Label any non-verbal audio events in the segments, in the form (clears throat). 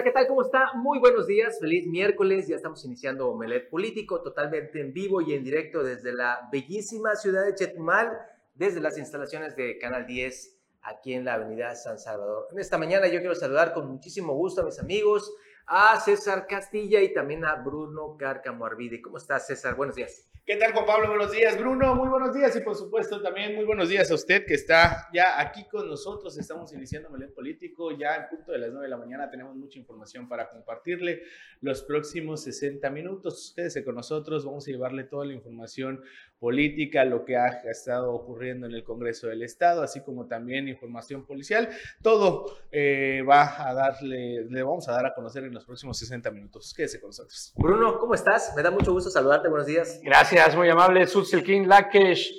Hola, ¿qué tal? ¿Cómo está? Muy buenos días, feliz miércoles. Ya estamos iniciando Omelet Político totalmente en vivo y en directo desde la bellísima ciudad de Chetumal, desde las instalaciones de Canal 10 aquí en la avenida San Salvador. En esta mañana yo quiero saludar con muchísimo gusto a mis amigos, a César Castilla y también a Bruno Cárcamo Arvide. ¿Cómo estás, César? Buenos días. ¿Qué tal, Juan Pablo? Buenos días, Bruno. Muy buenos días y por supuesto también muy buenos días a usted que está ya aquí con nosotros. Estamos iniciando Melet Político. Ya en punto de las 9 de la mañana tenemos mucha información para compartirle los próximos 60 minutos. Quédese con nosotros. Vamos a llevarle toda la información política, lo que ha estado ocurriendo en el Congreso del Estado, así como también información policial. Todo eh, va a darle, le vamos a dar a conocer en los próximos 60 minutos. Quédese con nosotros. Bruno, ¿cómo estás? Me da mucho gusto saludarte. Buenos días. Gracias, muy amable. Sutsilkin Lakesh,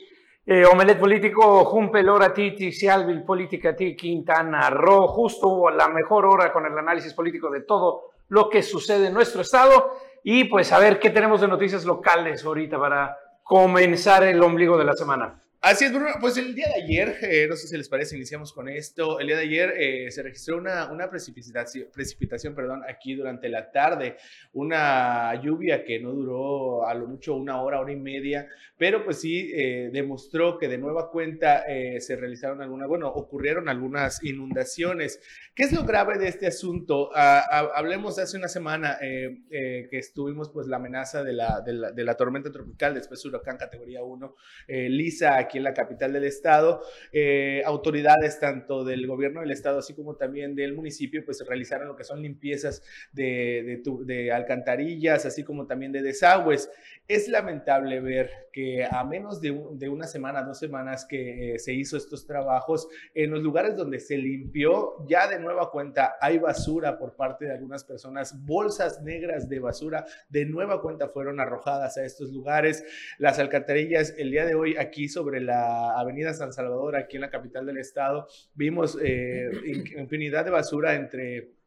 eh, Omelet Político, Jumpe Lora Titi, Sialvil Política Ti, Quintana Roo, justo la mejor hora con el análisis político de todo lo que sucede en nuestro estado. Y pues a ver qué tenemos de noticias locales ahorita para comenzar el ombligo de la semana. Así es, Bruno. Pues el día de ayer, eh, no sé si les parece, iniciamos con esto. El día de ayer eh, se registró una, una precipitación, precipitación perdón, aquí durante la tarde. Una lluvia que no duró a lo mucho una hora, hora y media, pero pues sí eh, demostró que de nueva cuenta se realizaron algunas, bueno, ocurrieron algunas inundaciones. ¿Qué es lo grave de este asunto? Ah, ah, hablemos hace una semana que estuvimos pues la amenaza de la, de la, de la tormenta tropical, después huracán categoría 1, Lisa aquí en la capital del estado. Eh, autoridades tanto del gobierno del estado así como también del municipio pues realizaron lo que son limpiezas de, de, alcantarillas, así como también de desagües. Es lamentable ver que a menos de, una semana, dos semanas que eh, se hizo estos trabajos, en los lugares donde se limpió, ya de nueva cuenta hay basura por parte de algunas personas, bolsas negras de basura de nueva cuenta fueron arrojadas a estos lugares. Las alcantarillas el día de hoy aquí sobre la avenida San Salvador, aquí en la capital del estado, vimos eh, infinidad de basura entre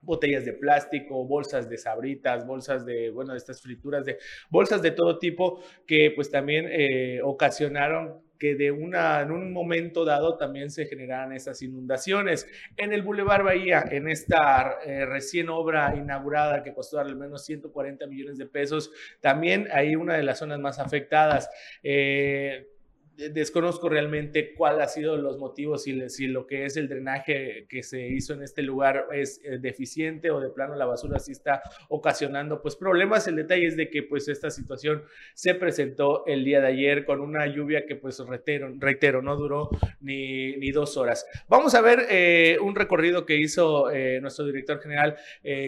botellas de plástico, bolsas de sabritas, bolsas de, bueno, de estas frituras, de bolsas de todo tipo que pues también eh, ocasionaron que de una, en un momento dado también se generaran esas inundaciones. En el Boulevard Bahía, en esta eh, recién obra inaugurada que costó al menos 140 millones de pesos, también hay una de las zonas más afectadas. Eh, desconozco realmente cuál ha sido los motivos, si, si, lo que es el drenaje que se hizo en este lugar es eh, deficiente o de plano la basura sí está ocasionando pues problemas. El detalle es de que pues esta situación se presentó el día de ayer con una lluvia que pues reitero, no duró ni, ni dos horas. Vamos a ver eh, un recorrido que hizo eh, nuestro director general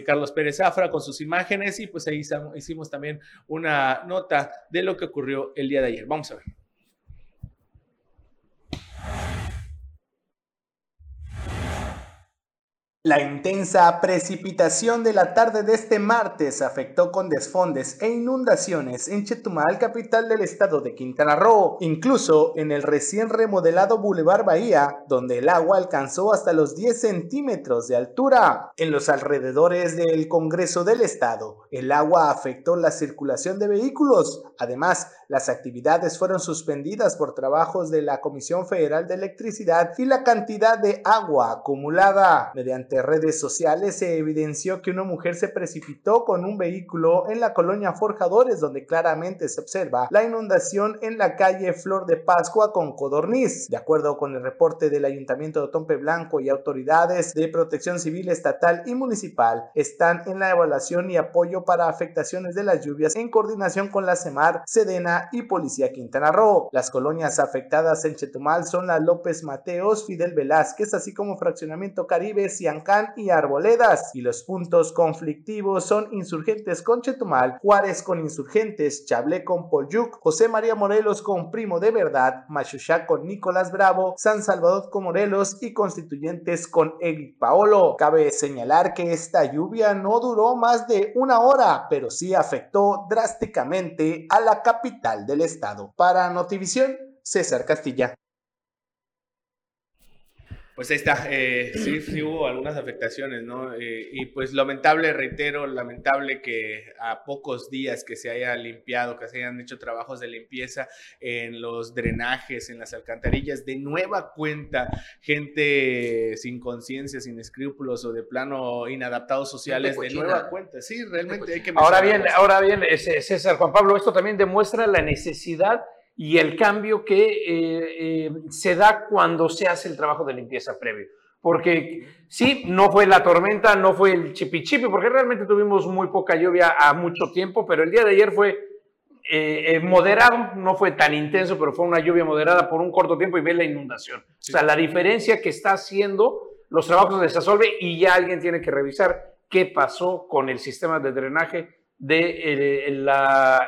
Carlos Pérez Zafra con sus imágenes y pues ahí hicimos también una nota de lo que ocurrió el día de ayer. Vamos a ver. La intensa precipitación de la tarde de este martes afectó con desfondes e inundaciones en Chetumal, capital del estado de Quintana Roo, incluso en el recién remodelado Boulevard Bahía, donde el agua alcanzó hasta los 10 centímetros de altura. En los alrededores del Congreso del Estado, el agua afectó la circulación de vehículos. Además, las actividades fueron suspendidas por trabajos de la Comisión Federal de Electricidad y la cantidad de agua acumulada mediante redes sociales se evidenció que una mujer se precipitó con un vehículo en la colonia Forjadores donde claramente se observa la inundación en la calle Flor de Pascua con Codorniz. De acuerdo con el reporte del Ayuntamiento de Tompe Blanco y autoridades de protección civil estatal y municipal, están en la evaluación y apoyo para afectaciones de las lluvias en coordinación con la CEMAR, Sedena y Policía Quintana Roo. Las colonias afectadas en Chetumal son la López Mateos, Fidel Velázquez, así como Fraccionamiento Caribe, Cian y Arboledas. Y los puntos conflictivos son Insurgentes con Chetumal, Juárez con Insurgentes, Chablé con Polyuc, José María Morelos con Primo de Verdad, Machuchá con Nicolás Bravo, San Salvador con Morelos y Constituyentes con Eric Paolo. Cabe señalar que esta lluvia no duró más de una hora, pero sí afectó drásticamente a la capital del estado. Para Notivisión, César Castilla. Pues ahí está, eh, sí, sí, hubo algunas afectaciones, ¿no? Eh, y pues lamentable, reitero, lamentable que a pocos días que se haya limpiado, que se hayan hecho trabajos de limpieza en los drenajes, en las alcantarillas, de nueva cuenta, gente sin conciencia, sin escrúpulos o de plano inadaptados sociales, de nueva cuenta. Sí, realmente hay que... Ahora bien, ahora bien, César Juan Pablo, esto también demuestra la necesidad y el cambio que eh, eh, se da cuando se hace el trabajo de limpieza previo. Porque sí, no fue la tormenta, no fue el chipi porque realmente tuvimos muy poca lluvia a mucho tiempo, pero el día de ayer fue eh, moderado, no fue tan intenso, pero fue una lluvia moderada por un corto tiempo y ve la inundación. O sea, la diferencia que está haciendo los trabajos de Sasolve y ya alguien tiene que revisar qué pasó con el sistema de drenaje de la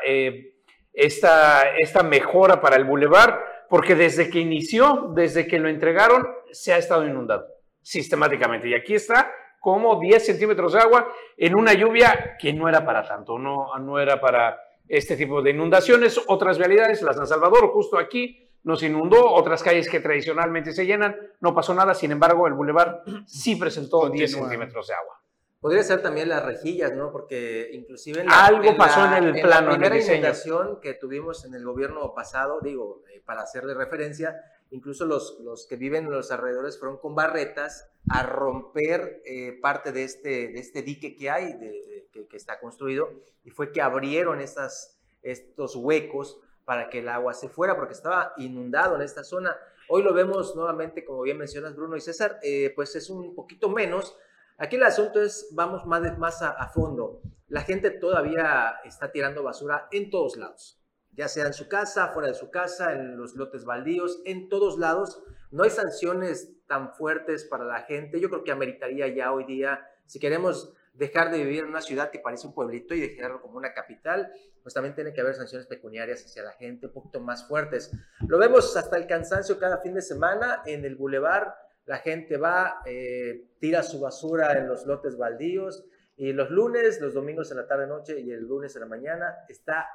esta, esta mejora para el bulevar, porque desde que inició, desde que lo entregaron, se ha estado inundado sistemáticamente. Y aquí está como 10 centímetros de agua en una lluvia que no era para tanto, no, no era para este tipo de inundaciones. Otras realidades, la San Salvador, justo aquí, nos inundó, otras calles que tradicionalmente se llenan, no pasó nada, sin embargo, el bulevar sí presentó 10 centímetros de agua. Podría ser también las rejillas, ¿no? Porque inclusive algo pasó en el plano, en la primera inundación que tuvimos en el gobierno pasado, digo, eh, para hacerle referencia, incluso los, los que viven en los alrededores fueron con barretas a romper eh, parte de este, de este dique que hay, de, que, que, está construido, y fue que abrieron estas, estos huecos para que el agua se fuera, porque estaba inundado en esta zona. Hoy lo vemos nuevamente, como bien mencionas Bruno y César, eh, pues es un poquito menos, Aquí el asunto es, vamos más, más a, fondo. La gente todavía está tirando basura en todos lados, ya sea en su casa, fuera de su casa, en los lotes baldíos, en todos lados. No hay sanciones tan fuertes para la gente. Yo creo que ameritaría ya hoy día, si queremos dejar de vivir en una ciudad que parece un pueblito y dejarlo como una capital, pues también tiene que haber sanciones pecuniarias hacia la gente un poquito más fuertes. Lo vemos hasta el cansancio cada fin de semana en el bulevar la gente va, eh, tira su basura en los lotes baldíos y los lunes, los domingos en la tarde noche y el lunes en la mañana está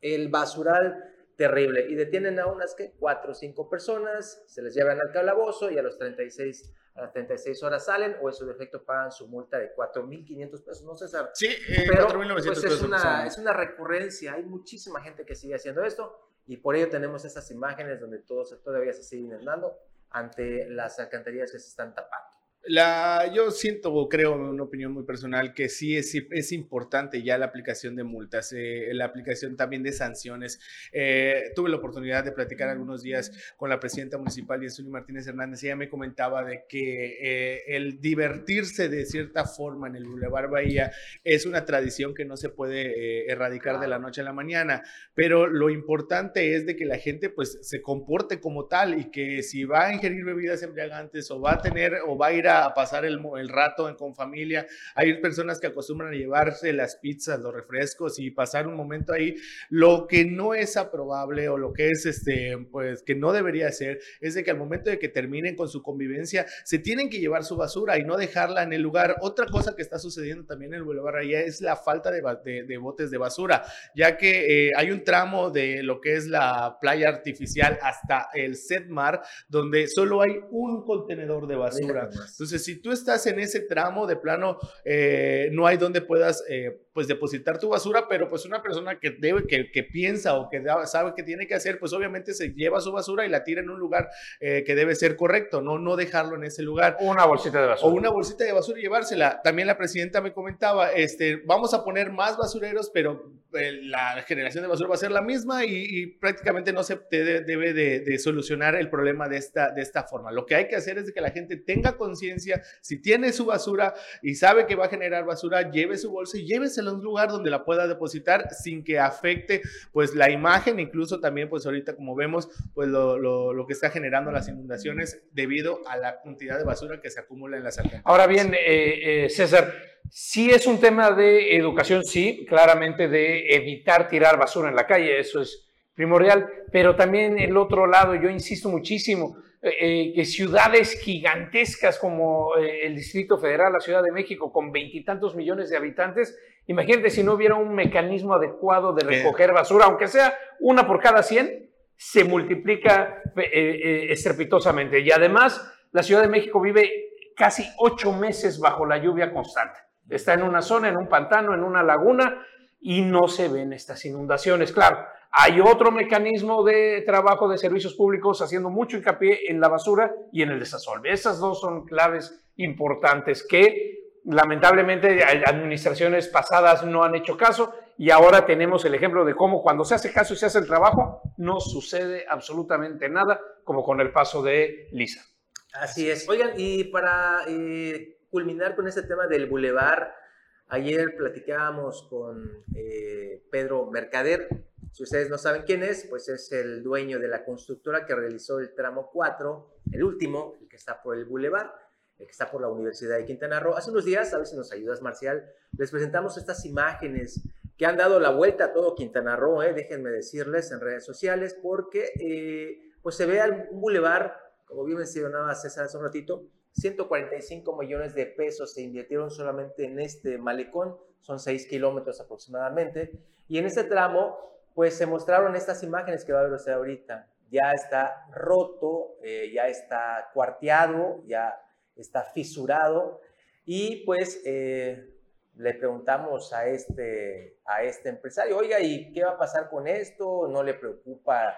el basural terrible. Y detienen a unas que cuatro o cinco personas, se les llevan al calabozo y a los 36 a las 36 horas salen o en su defecto pagan su multa de 4.500 pesos, no sé, Sí, eh, pero pues es, una, es una recurrencia, hay muchísima gente que sigue haciendo esto y por ello tenemos esas imágenes donde todos todavía se siguen inundando ante las alcantarillas que se están tapando. La, yo siento creo, una opinión muy personal, que sí es, es importante ya la aplicación de multas, eh, la aplicación también de sanciones. Eh, tuve la oportunidad de platicar algunos días con la presidenta municipal, Yesuni Martínez Hernández, y ella me comentaba de que eh, el divertirse de cierta forma en el Boulevard Bahía es una tradición que no se puede erradicar de la noche a la mañana, pero lo importante es de que la gente pues se comporte como tal y que si va a ingerir bebidas embriagantes o va a tener o va a ir a a pasar el, el rato con familia. Hay personas que acostumbran a llevarse las pizzas, los refrescos y pasar un momento ahí. Lo que no es aprobable o lo que es, este, pues, que no debería ser, es de que al momento de que terminen con su convivencia, se tienen que llevar su basura y no dejarla en el lugar. Otra cosa que está sucediendo también en el Boulevard allá es la falta de, de, botes de basura, ya que eh, hay un tramo de lo que es la playa artificial hasta el Setmar, donde solo hay un contenedor de basura. Entonces, si tú estás en ese tramo de plano, eh, no hay donde puedas eh, pues depositar tu basura, pero pues una persona que debe, que, que piensa o que sabe que tiene que hacer, pues obviamente se lleva su basura y la tira en un lugar eh, que debe ser correcto, no, no dejarlo en ese lugar. Una bolsita de basura. O una bolsita de basura y llevársela. También la presidenta me comentaba, este, vamos a poner más basureros, pero la generación de basura va a ser la misma y, prácticamente no se debe de, de, solucionar el problema de esta, de esta forma. Lo que hay que hacer es de que la gente tenga conciencia si tiene su basura y sabe que va a generar basura, lleve su bolsa y llévesela a un lugar donde la pueda depositar sin que afecte pues la imagen, incluso también pues ahorita como vemos pues lo, lo, que está generando las inundaciones debido a la cantidad de basura que se acumula en las alcantarillas. Ahora bien, eh, eh, César, sí es un tema de educación, sí, claramente de evitar tirar basura en la calle, eso es primordial, pero también el otro lado, yo insisto muchísimo, eh, que ciudades gigantescas como eh, el Distrito Federal, la Ciudad de México, con veintitantos millones de habitantes, imagínate si no hubiera un mecanismo adecuado de recoger basura, aunque sea una por cada cien, se multiplica eh, estrepitosamente. Y además, La Ciudad de México vive casi ocho meses bajo la lluvia constante. Está en una zona, en un pantano, en una laguna y no se ven estas inundaciones. Claro, hay otro mecanismo de trabajo de servicios públicos haciendo mucho hincapié en la basura y en el desasolve. Esas dos son claves importantes que lamentablemente administraciones pasadas no han hecho caso y ahora tenemos el ejemplo de cómo cuando se hace caso y se hace el trabajo no sucede absolutamente nada como con el paso de Lisa. Así es. Oigan, y para eh, culminar con este tema del bulevar, ayer platicábamos con eh, Pedro Mercader. Si ustedes no saben quién es, pues es el dueño de la constructora que realizó el tramo 4, el último, el que está por el bulevar que está por la Universidad de Quintana Roo. Hace unos días, a ver si nos ayudas, Marcial, les presentamos estas imágenes que han dado la vuelta a todo Quintana Roo, eh, déjenme decirles, en redes sociales, porque eh, pues se ve un bulevar, como bien mencionaba César hace un ratito, 145 millones de pesos se invirtieron solamente en este malecón, son 6 kilómetros aproximadamente, y en este tramo, pues se mostraron estas imágenes que va a ver usted ahorita. Ya está roto, eh, ya está cuarteado, ya está fisurado y pues eh, le preguntamos a este, a este empresario, oiga, ¿y qué va a pasar con esto? ¿No le preocupa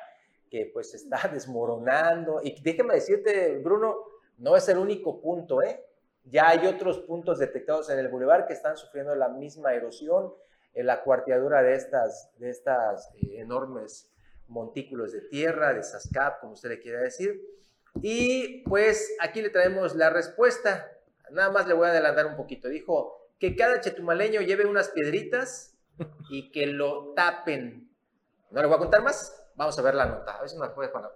que pues está (laughs) desmoronando? Y déjeme decirte, Bruno, no es el único punto, ¿eh? Ya hay otros puntos detectados en el bulevar que están sufriendo la misma erosión, en la cuarteadura de estas, de estas eh, enormes montículos de tierra, de SASCAP, como usted le quiera decir. Y pues aquí le traemos la respuesta. Nada más le voy a adelantar un poquito. Dijo que cada chetumaleño lleve unas piedritas y que lo tapen. No le voy a contar más. Vamos a ver la nota. A ver si me puede poner.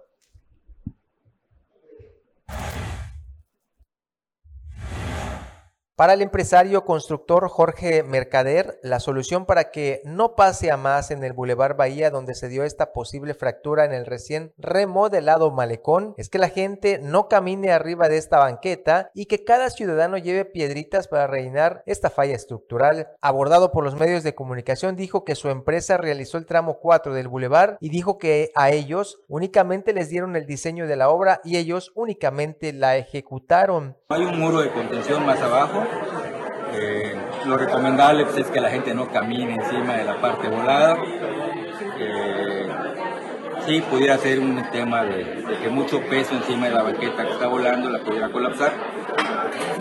Para el empresario constructor Jorge Mercader, la solución para que no pase a más en el Boulevard Bahía donde se dio esta posible fractura en el recién remodelado malecón es que la gente no camine arriba de esta banqueta y que cada ciudadano lleve piedritas para rellenar esta falla estructural. Abordado por los medios de comunicación dijo que su empresa realizó el tramo 4 del Boulevard y dijo que a ellos únicamente les dieron el diseño de la obra y ellos únicamente la ejecutaron. Hay un muro de contención más abajo eh, lo recomendable pues, es que la gente no camine encima de la parte volada. Eh, sí, pudiera ser un tema de, que mucho peso encima de la banqueta que está volando la pudiera colapsar,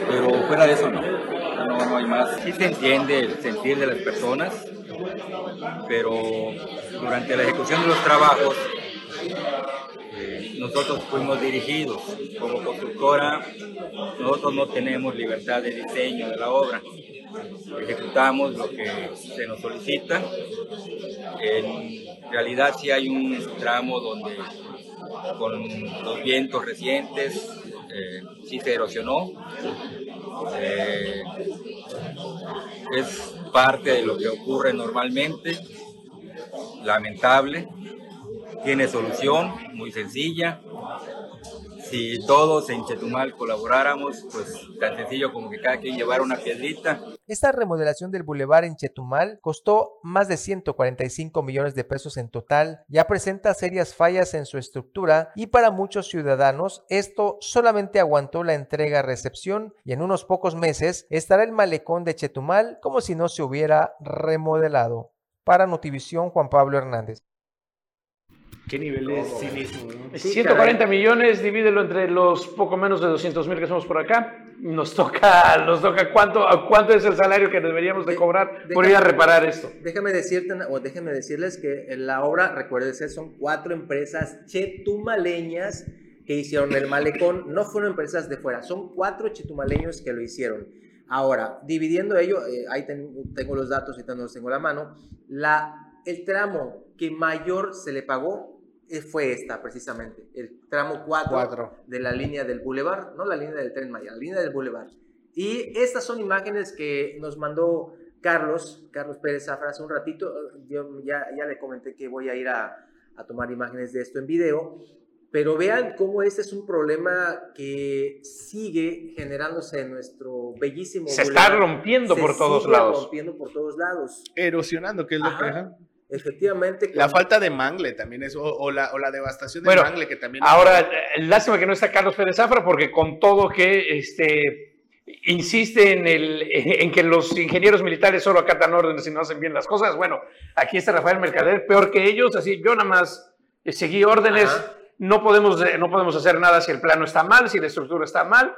pero fuera de eso no. No, no hay más. Sí se entiende el sentir de las personas, pero durante la ejecución de los trabajos nosotros fuimos dirigidos. Como constructora, nosotros no tenemos libertad de diseño de la obra. Ejecutamos lo que se nos solicita. En realidad sí hay un tramo donde con los vientos recientes eh, sí se erosionó. Eh, es parte de lo que ocurre normalmente, lamentable, tiene solución muy sencilla. Si todos en Chetumal colaboráramos, pues tan sencillo como que cada quien llevara una piedrita. Esta remodelación del bulevar en Chetumal costó más de 145 millones de pesos en total, ya presenta serias fallas en su estructura y para muchos ciudadanos esto solamente aguantó la entrega-recepción y en unos pocos meses estará el malecón de Chetumal como si no se hubiera remodelado. Para Notivisión, Juan Pablo Hernández. ¿Qué nivel de cinismo? 140 millones, divídelo entre los poco menos de 200 mil que somos por acá. Nos toca, (laughs) nos toca cuánto, cuánto es el salario que deberíamos de cobrar por ir a reparar esto. Déjame decirte, o déjeme decirles que en la obra, recuérdense, son cuatro empresas chetumaleñas que hicieron el malecón. (laughs) No fueron empresas de fuera, son cuatro chetumaleños que lo hicieron. Ahora, dividiendo ello, eh, ahí tengo los datos y no los tengo a la mano, la, el tramo que mayor se le pagó fue esta precisamente, el tramo 4, de la línea del Boulevard, no la línea del tren Maya, la línea del Boulevard. Y estas son imágenes que nos mandó Carlos, Carlos Pérez Zafra hace un ratito. Yo ya, ya le comenté que voy a ir a, a tomar imágenes de esto en video. Pero vean cómo este es un problema que sigue generándose en nuestro bellísimo. Se está rompiendo por todos lados. rompiendo por todos lados. Erosionando, que es lo que efectivamente. La falta de mangle también es, o, la, o la, devastación de mangle que también. Ahora, eh, lástima que no está Carlos Pérez Zafra, porque con todo que este, insiste en, el, en que los ingenieros militares solo acatan órdenes y no hacen bien las cosas, bueno, aquí está Rafael Mercader, peor que ellos, así yo nada más seguí órdenes, no podemos, no podemos hacer nada si el plano está mal, si la estructura está mal,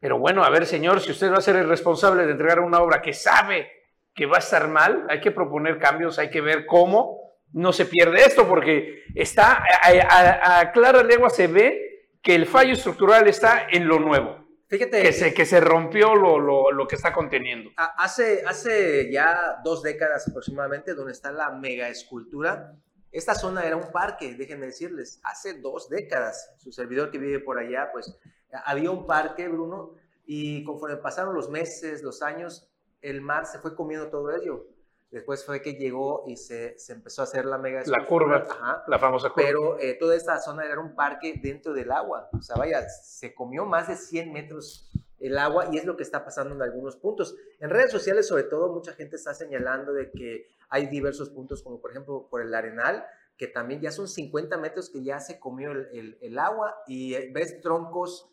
pero bueno, a ver señor, si usted va a ser el responsable de entregar una obra que sabe que va a estar mal, hay que proponer cambios, hay que ver cómo no se pierde esto, porque está a, a, clara legua se ve que el fallo estructural está en lo nuevo. Fíjate. Que se, que se rompió lo, lo, lo, que está conteniendo. Hace, hace ya dos décadas aproximadamente, donde está la mega escultura, esta zona era un parque, déjenme decirles, hace dos décadas. Su servidor que vive por allá, pues había un parque, Bruno, y conforme pasaron los meses, los años, el mar se fue comiendo todo ello. Después fue que llegó y se, se empezó a hacer la mega... La curva, Ajá. la famosa curva. Pero eh, toda esta zona era un parque dentro del agua. O sea, vaya, se comió más de 100 metros el agua y es lo que está pasando en algunos puntos. En redes sociales, sobre todo, mucha gente está señalando de que hay diversos puntos, como por ejemplo por el Arenal, que también ya son 50 metros que ya se comió el, el, agua y eh, ves troncos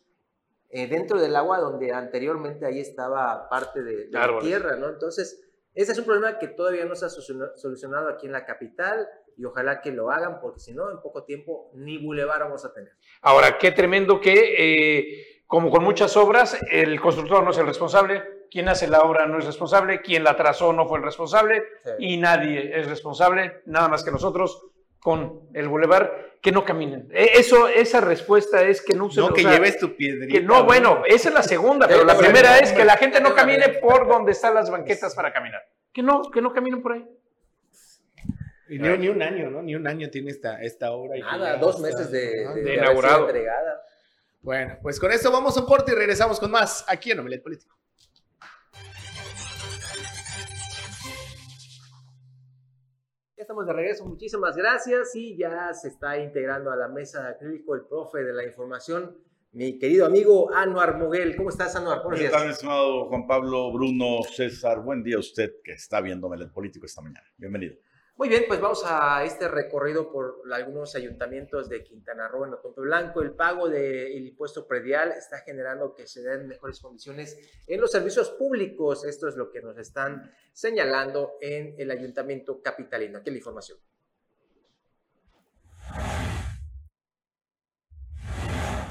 eh, dentro del agua donde anteriormente ahí estaba parte de, la tierra, ¿no? Entonces, ese es un problema que todavía no se ha solucionado aquí en la capital y ojalá que lo hagan porque si no, en poco tiempo ni bulevar vamos a tener. Ahora, qué tremendo que, eh, como con muchas obras, el constructor no es el responsable, quien hace la obra no es responsable, quien la trazó no fue el responsable y nadie es responsable, nada más que nosotros con el bulevar, que no caminen. E, eso, esa respuesta es que no usen... No, que lleves tu piedrita. Que no, bueno, esa es la segunda, pero la primera es que la gente no camine por donde están las banquetas para caminar. Que no, que no caminen por ahí. ni, ni, un año, ¿no? Ni un año tiene esta, esta obra. Nada, dos meses de, de, inaugurado. Bueno, pues con esto vamos a un corte y regresamos con más aquí en Omelet Político. Estamos de regreso, muchísimas gracias y ya se está integrando a la mesa de acrílico el profe de la información, mi querido amigo Anuar Moguel. ¿Cómo estás, Anuar? ¿Cómo estás, estimado Juan Pablo, Bruno, César? Buen día a usted que está viendo el político esta mañana. Bienvenido. Muy bien, pues vamos a este recorrido por algunos ayuntamientos de Quintana Roo, en Otompe Blanco. El pago del impuesto predial está generando que se den mejores condiciones en los servicios públicos. Esto es lo que nos están señalando en el ayuntamiento capitalino. Aquí la información.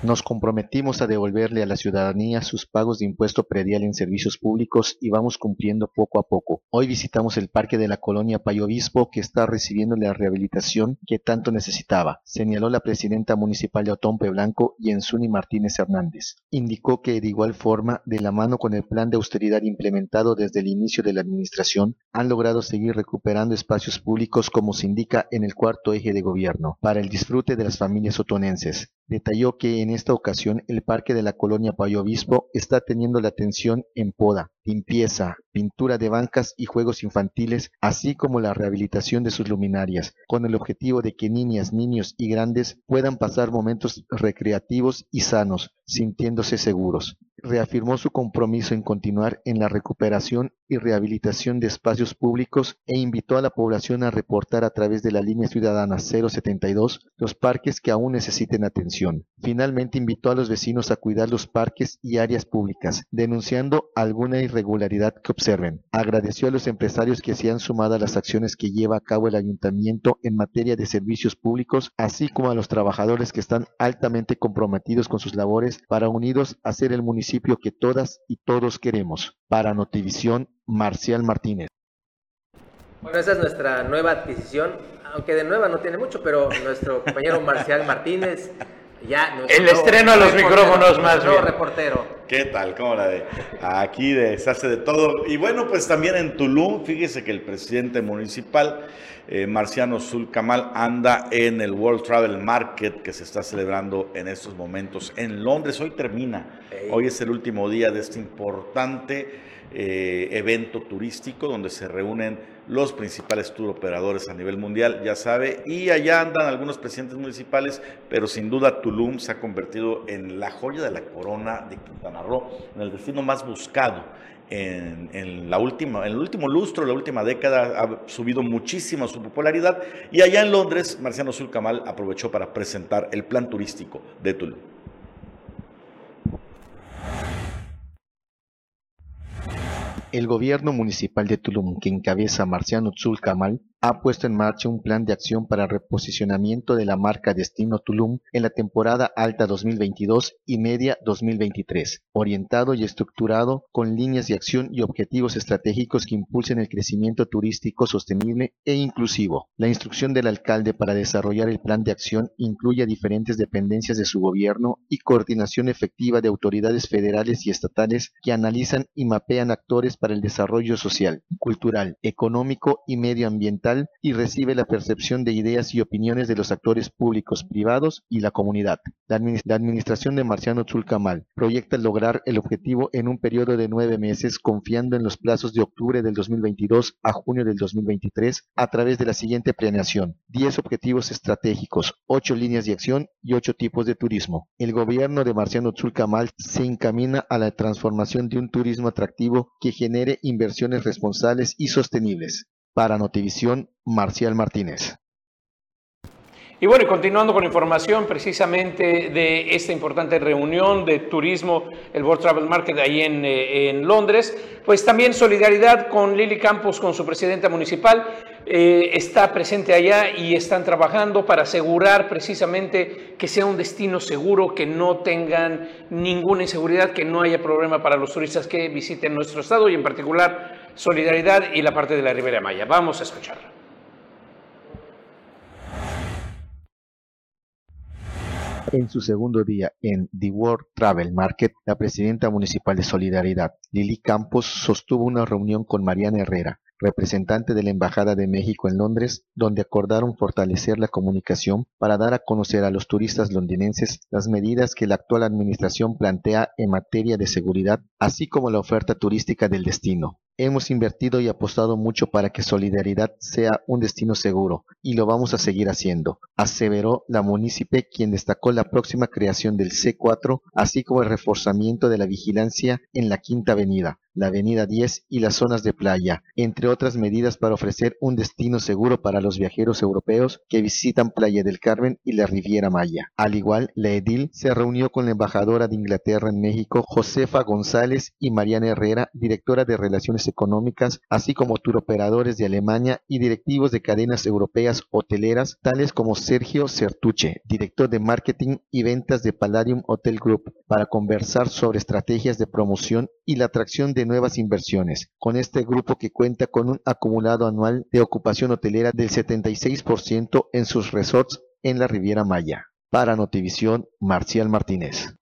Nos comprometimos a devolverle a la ciudadanía sus pagos de impuesto predial en servicios públicos y vamos cumpliendo poco a poco. Hoy visitamos el parque de la colonia Payo Obispo que está recibiendo la rehabilitación que tanto necesitaba, señaló la presidenta municipal de Otompe Blanco, Yensuni Martínez Hernández. Indicó que de igual forma, de la mano con el plan de austeridad implementado desde el inicio de la administración, han logrado seguir recuperando espacios públicos como se indica en el cuarto eje de gobierno, para el disfrute de las familias otonenses. Detalló que en esta ocasión el parque de la colonia Payo Obispo está teniendo la atención en poda, limpieza, pintura de bancas y juegos infantiles, así como la rehabilitación de sus luminarias, con el objetivo de que niñas, niños y grandes puedan pasar momentos recreativos y sanos, sintiéndose seguros reafirmó su compromiso en continuar en la recuperación y rehabilitación de espacios públicos e invitó a la población a reportar a través de la línea ciudadana 072 los parques que aún necesiten atención. Finalmente invitó a los vecinos a cuidar los parques y áreas públicas, denunciando alguna irregularidad que observen. Agradeció a los empresarios que se han sumado a las acciones que lleva a cabo el ayuntamiento en materia de servicios públicos, así como a los trabajadores que están altamente comprometidos con sus labores para unidos hacer el municipio que todas y todos queremos. Para Notivisión, Marcial Martínez. Bueno, esa es nuestra nueva adquisición, aunque de nueva no tiene mucho, pero nuestro compañero Marcial Martínez ya el estreno de los micrófonos más bien. reportero. ¿Qué tal? ¿Cómo la de? Aquí de, se hace de todo. Y bueno, pues también en Tulum, fíjese que el presidente municipal, eh, Marciano Zulcamal, anda en el World Travel Market que se está celebrando en estos momentos en Londres. Hoy termina. Hoy es el último día de este importante eh, evento turístico donde se reúnen los principales tour operadores a nivel mundial, ya sabe, y allá andan algunos presidentes municipales, pero sin duda Tulum se ha convertido en la joya de la corona de Quintana Roo, en el destino más buscado en, la última, en el último lustro, la última década, ha subido muchísimo su popularidad y allá en Londres, Marciano Zulcamal aprovechó para presentar el plan turístico de Tulum. El gobierno municipal de Tulum, que encabeza Marciano Zulcamal, ha puesto en marcha un plan de acción para reposicionamiento de la marca Destino Tulum en la temporada alta 2022 y media 2023, orientado y estructurado con líneas de acción y objetivos estratégicos que impulsen el crecimiento turístico sostenible e inclusivo. La instrucción del alcalde para desarrollar el plan de acción incluye a diferentes dependencias de su gobierno y coordinación efectiva de autoridades federales y estatales que analizan y mapean actores para el desarrollo social, cultural, económico y medioambiental y recibe la percepción de ideas y opiniones de los actores públicos, privados y la comunidad. La, administración de Marciano Zulcamal proyecta lograr el objetivo en un periodo de nueve meses confiando en los plazos de octubre del 2022 a junio del 2023 a través de la siguiente planeación. 10 objetivos estratégicos, 8 líneas de acción y 8 tipos de turismo. El gobierno de Marciano Zulcamal se encamina a la transformación de un turismo atractivo que genere inversiones responsables y sostenibles. Para Notivisión, Marcial Martínez. Y bueno, y continuando con información precisamente de esta importante reunión de turismo, el World Travel Market ahí en, eh, en Londres, pues también solidaridad con Lili Campos, con su presidenta municipal, eh, está presente allá y están trabajando para asegurar precisamente que sea un destino seguro, que no tengan ninguna inseguridad, que no haya problema para los turistas que visiten nuestro estado y en particular solidaridad y la parte de la Ribera Maya. Vamos a escucharlo. En su segundo día en The World Travel Market, la presidenta municipal de Solidaridad, Lili Campos, sostuvo una reunión con Mariana Herrera, representante de la Embajada de México en Londres, donde acordaron fortalecer la comunicación para dar a conocer a los turistas londinenses las medidas que la actual administración plantea en materia de seguridad, así como la oferta turística del destino. Hemos invertido y apostado mucho para que Solidaridad sea un destino seguro y lo vamos a seguir haciendo, aseveró la munícipe quien destacó la próxima creación del C4, así como el reforzamiento de la vigilancia en la Quinta Avenida, la Avenida 10 y las zonas de playa, entre otras medidas para ofrecer un destino seguro para los viajeros europeos que visitan Playa del Carmen y la Riviera Maya. Al igual, la edil se reunió con la embajadora de Inglaterra en México, Josefa González, y Mariana Herrera, directora de Relaciones Económicas, así como turoperadores de Alemania y directivos de cadenas europeas hoteleras, tales como Sergio Certuche, director de Marketing y Ventas de Palladium Hotel Group, para conversar sobre estrategias de promoción y la atracción de nuevas inversiones, con este grupo que cuenta con un acumulado anual de ocupación hotelera del 76% en sus resorts en la Riviera Maya. Para Notivisión, Marcial Martínez.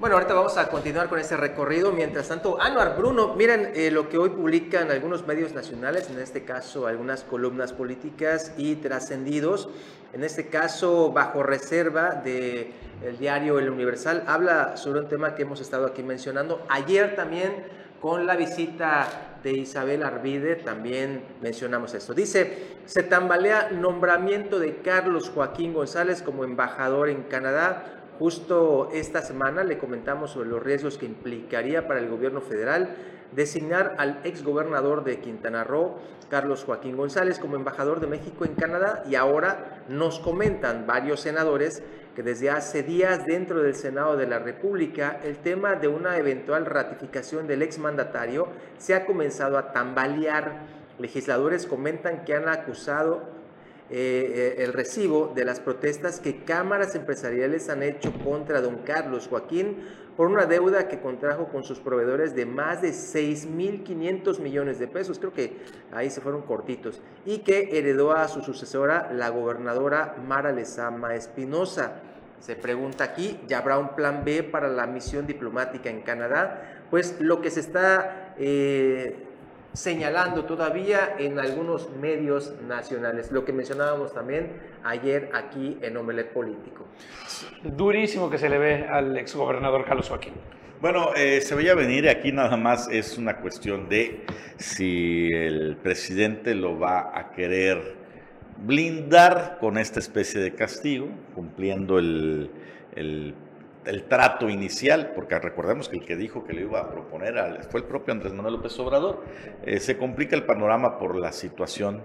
Bueno, ahorita vamos a continuar con este recorrido. Mientras tanto, Anuar Bruno, miren eh, lo que hoy publican algunos medios nacionales, en este caso algunas columnas políticas y trascendidos. En este caso, bajo reserva del el diario El Universal, habla sobre un tema que hemos estado aquí mencionando. Ayer también con la visita de Isabel Arvide también mencionamos esto. Dice, se tambalea nombramiento de Carlos Joaquín González como embajador en Canadá Justo esta semana le comentamos sobre los riesgos que implicaría para el gobierno federal designar al exgobernador de Quintana Roo, Carlos Joaquín González, como embajador de México en Canadá y ahora nos comentan varios senadores que desde hace días dentro del Senado de la República el tema de una eventual ratificación del exmandatario se ha comenzado a tambalear. Legisladores comentan que han acusado eh, eh, el recibo de las protestas que cámaras empresariales han hecho contra don Carlos Joaquín por una deuda que contrajo con sus proveedores de más de 6.500 millones de pesos, creo que ahí se fueron cortitos, y que heredó a su sucesora, la gobernadora Mara Lezama Espinosa. Se pregunta aquí, ¿ya habrá un plan B para la misión diplomática en Canadá? Pues lo que se está... Eh, señalando todavía en algunos medios nacionales, lo que mencionábamos también ayer aquí en Omelet Político. Durísimo que se le ve al exgobernador Carlos Joaquín. Bueno, eh, se veía venir aquí nada más es una cuestión de si el presidente lo va a querer blindar con esta especie de castigo, cumpliendo el, el el trato inicial, porque recordemos que el que dijo que le iba a proponer fue el propio Andrés Manuel López Obrador, eh, se complica el panorama por la situación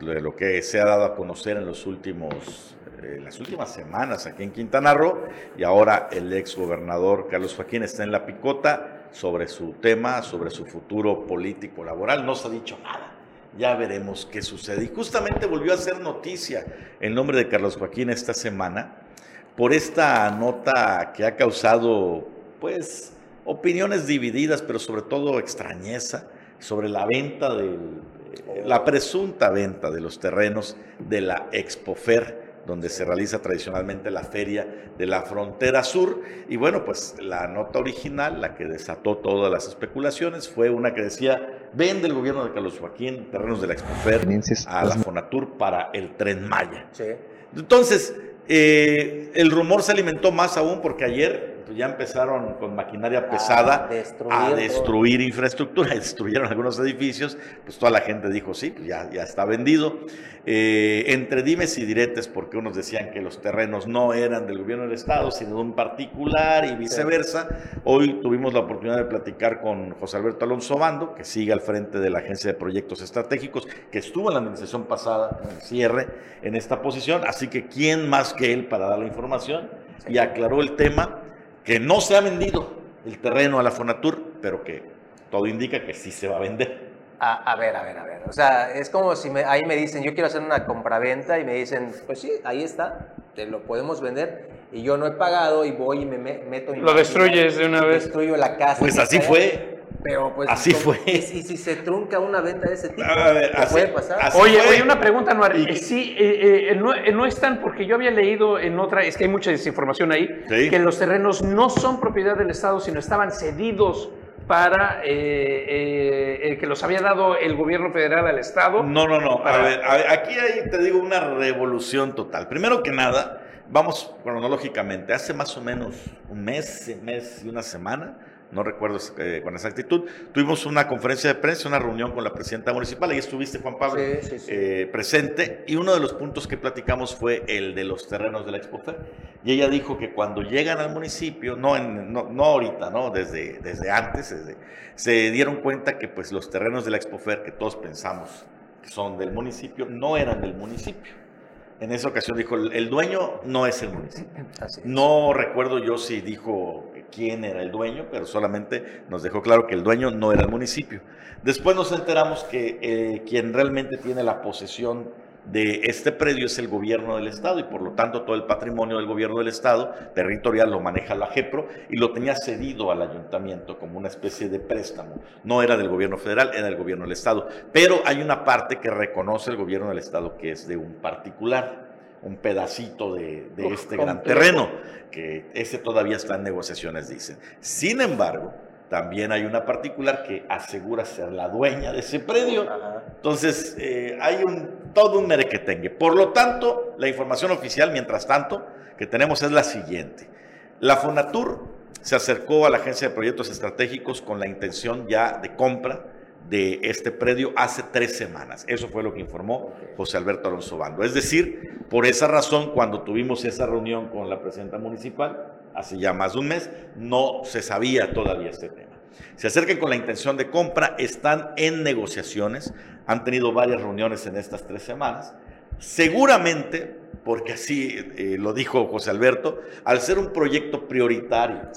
de lo que se ha dado a conocer en los últimos, eh, las últimas semanas aquí en Quintana Roo, y ahora el ex gobernador Carlos Joaquín está en la picota sobre su tema, sobre su futuro político laboral, no se ha dicho nada. Ya veremos qué sucede. Y justamente volvió a ser noticia el nombre de Carlos Joaquín esta semana, por esta nota que ha causado, pues, opiniones divididas, pero sobre todo extrañeza sobre la venta del, la presunta venta de los terrenos de la Expofer, donde se realiza tradicionalmente la feria de la frontera sur. Y bueno, pues la nota original, la que desató todas las especulaciones, fue una que decía, vende el gobierno de Carlos Joaquín terrenos de la Expofer a la Fonatur para el tren Maya. Entonces, eh, el rumor se alimentó más aún porque ayer pues, ya empezaron con maquinaria pesada a destruir, infraestructura, (laughs) destruyeron algunos edificios, pues toda la gente dijo, sí, pues ya, ya está vendido. Eh, entre dimes y diretes, porque unos decían que los terrenos no eran del gobierno del Estado, sino de un particular y viceversa. Hoy tuvimos la oportunidad de platicar con José Alberto Alonso Bando, que sigue al frente de la Agencia de Proyectos Estratégicos, que estuvo en la administración pasada, en el cierre, en esta posición. Así que, ¿quién más que él para dar la información? Y aclaró el tema que no se ha vendido el terreno a la Fonatur, pero que todo indica que sí se va a vender. A, ver, a ver, a ver. O sea, es como si ahí me dicen, yo quiero hacer una compraventa y me dicen, pues sí, ahí está, te lo podemos vender. Y yo no he pagado y voy y me meto. Lo destruyes de una vez. Destruyo la casa. Pues así fue. Pero pues. Así fue. Y, si se trunca una venta de ese tipo, ¿qué puede pasar? Oye, oye, una pregunta, Anuar. Y... Sí, eh, eh, no, eh, no están, porque yo había leído en otra, es que hay mucha desinformación ahí, que los terrenos no son propiedad del Estado, sino estaban cedidos para que los había dado el gobierno federal al Estado. No, no, no. A, ver, aquí hay, te digo, una revolución total. Primero que nada, vamos cronológicamente. Hace más o menos un mes, mes y una semana, no recuerdo eh, con exactitud, tuvimos una conferencia de prensa, una reunión con la presidenta municipal, ahí estuviste Juan Pablo eh, presente, y uno de los puntos que platicamos fue el de los terrenos de la Expofer, y ella dijo que cuando llegan al municipio, no, en, no, no, ahorita, ¿no? Desde, desde antes, se dieron cuenta que pues los terrenos de la Expofer, que todos pensamos que son del municipio, no eran del municipio. En esa ocasión dijo, el dueño no es el municipio. (clears throat) No recuerdo yo si dijo quién era el dueño, pero solamente nos dejó claro que el dueño no era el municipio. Después nos enteramos que eh, quien realmente tiene la posesión de este predio es el gobierno del estado y por lo tanto todo el patrimonio del gobierno del estado territorial lo maneja la JEPRO y lo tenía cedido al ayuntamiento como una especie de préstamo. No era del gobierno federal, era del gobierno del estado. Pero hay una parte que reconoce el gobierno del estado que es de un particular un pedacito de, este gran terreno, que ese todavía está en negociaciones, dicen. Sin embargo, también hay una particular que asegura ser la dueña de ese predio. Entonces, eh, hay un, todo un merequetengue. Por lo tanto, la información oficial, mientras tanto, que tenemos es la siguiente. La Fonatur se acercó a la Agencia de Proyectos Estratégicos con la intención ya de compra de este predio hace tres semanas. Eso fue lo que informó José Alberto Alonso Bando. Es decir, por esa razón, cuando tuvimos esa reunión con la presidenta municipal, hace ya más de un mes, no se sabía todavía este tema. Se acercan con la intención de compra, están en negociaciones, han tenido varias reuniones en estas tres semanas. Seguramente, porque así eh, lo dijo José Alberto, al ser un proyecto prioritario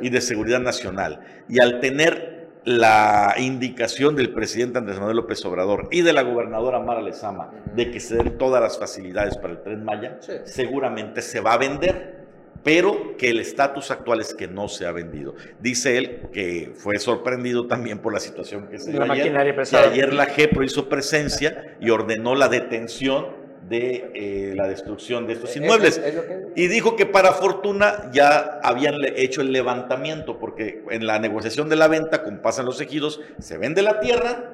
y de seguridad nacional y al tener la indicación del presidente Andrés Manuel López Obrador y de la gobernadora Mara Lezama de que se den todas las facilidades para el tren Maya, seguramente se va a vender, pero que el estatus actual es que no se ha vendido. Dice él que fue sorprendido también por la situación que se dio ayer, que ayer la JEPRO hizo presencia y ordenó la detención de eh, la destrucción de estos inmuebles. Y dijo que para fortuna ya habían hecho el levantamiento, porque en la negociación de la venta, como pasan los ejidos, se vende la tierra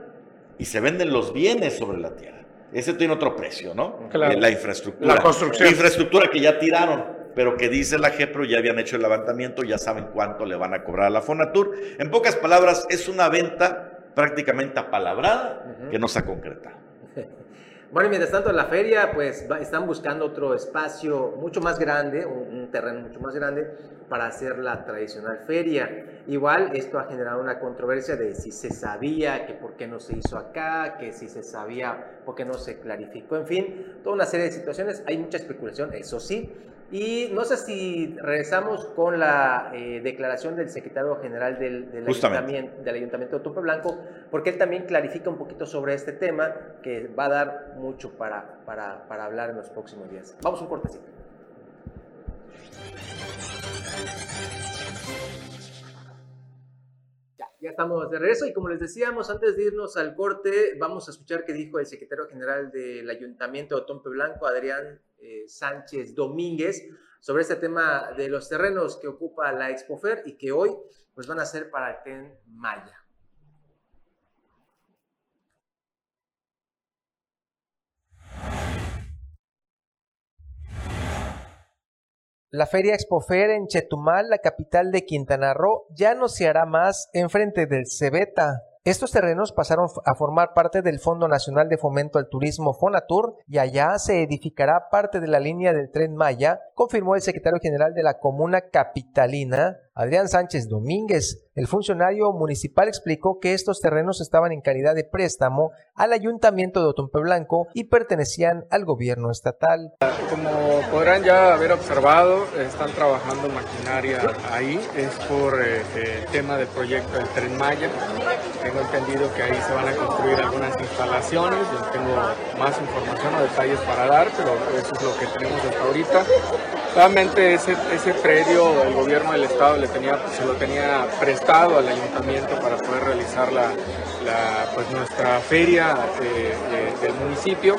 y se venden los bienes sobre la tierra. Ese tiene otro precio, ¿no? Eh, la infraestructura. La construcción. infraestructura que ya tiraron, pero que dice la JEPRO ya habían hecho el levantamiento, ya saben cuánto le van a cobrar a la Fonatur. En pocas palabras, es una venta prácticamente apalabrada que no se ha concretado. (laughs) Bueno, y mientras tanto, en la feria, pues están buscando otro espacio mucho más grande, un, terreno mucho más grande, para hacer la tradicional feria. Igual, esto ha generado una controversia de si se sabía, que por qué no se hizo acá, que si se sabía, por qué no se clarificó, en fin, toda una serie de situaciones. Hay mucha especulación, eso sí, y no sé si regresamos con la eh, declaración del secretario general del, ayuntamiento, del ayuntamiento de Tope Blanco, porque él también clarifica un poquito sobre este tema que va a dar mucho para, para, para hablar en los próximos días. Vamos un cortecito. Ya estamos de regreso y como les decíamos, antes de irnos al corte, vamos a escuchar qué dijo el secretario general del Ayuntamiento de Tompe Blanco, Adrián eh, Sánchez Domínguez sobre este tema de los terrenos que ocupa la Expofer y que hoy pues van a ser para el TEN Maya. La Feria Expofer en Chetumal, la capital de Quintana Roo, ya no se hará más enfrente del Cebeta, estos terrenos pasaron a formar parte del Fondo Nacional de Fomento al Turismo Fonatur y allá se edificará parte de la línea del tren Maya, confirmó el secretario general de la comuna capitalina, Adrián Sánchez Domínguez. El funcionario municipal explicó que estos terrenos estaban en calidad de préstamo al ayuntamiento de Otompe Blanco y pertenecían al gobierno estatal. Como podrán ya haber observado, están trabajando maquinaria ahí, es por eh, el tema del proyecto del Tren Maya. Tengo entendido que ahí se van a construir algunas instalaciones, yo tengo más información o detalles para dar, pero eso es lo que tenemos hasta ahorita. Realmente ese, ese predio el gobierno del estado le tenía, se lo tenía prestado al ayuntamiento para poder realizar la, pues nuestra feria eh, del municipio.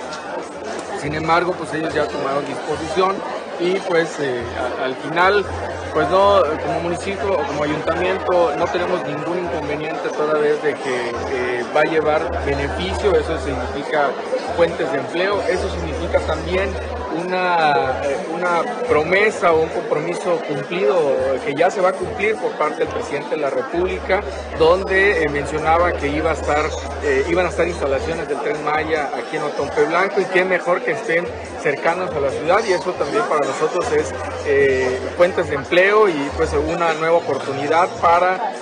Sin embargo, pues ellos ya tomaron disposición y pues eh, al final pues no, como municipio o como ayuntamiento no tenemos ningún inconveniente toda vez de que va a llevar beneficio, eso significa fuentes de empleo, eso significa también una, eh, una promesa o un compromiso cumplido que ya se va a cumplir por parte del presidente de la República, donde eh, mencionaba que iba a estar, eh, iban a estar instalaciones del Tren Maya aquí en Otompe Blanco y qué mejor que estén cercanos a la ciudad y eso también para nosotros es fuentes de empleo y pues una nueva oportunidad para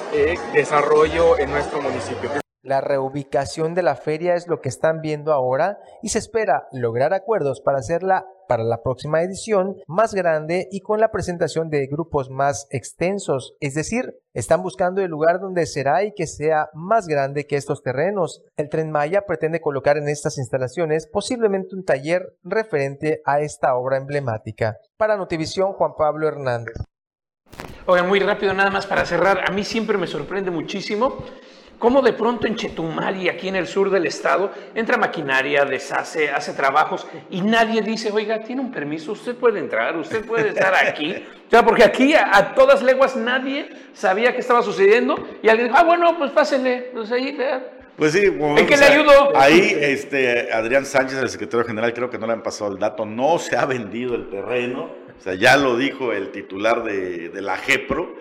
desarrollo en nuestro municipio. La reubicación de la feria es lo que están viendo ahora y se espera lograr acuerdos para hacerla para la próxima edición más grande y con la presentación de grupos más extensos, es decir, están buscando el lugar donde será y que sea más grande que estos terrenos. El tren Maya pretende colocar en estas instalaciones posiblemente un taller referente a esta obra emblemática. Para Notivisión, Juan Pablo Hernández. Oigan, muy rápido nada más para cerrar, a mí siempre me sorprende muchísimo cómo de pronto en Chetumal y aquí en el sur del estado entra maquinaria, deshace, hace trabajos y nadie dice, oiga, tiene un permiso, usted puede entrar, usted puede estar aquí. (laughs) O sea, porque aquí a, todas leguas nadie sabía qué estaba sucediendo y alguien dijo, ah, bueno, pues pásenle, pues ahí, Pues sí, ¿en qué le ayudó? Ahí, este, Adrián Sánchez, el secretario general, creo que no le han pasado el dato, no se ha vendido el terreno, o sea, ya lo dijo el titular de, de la GEPRO,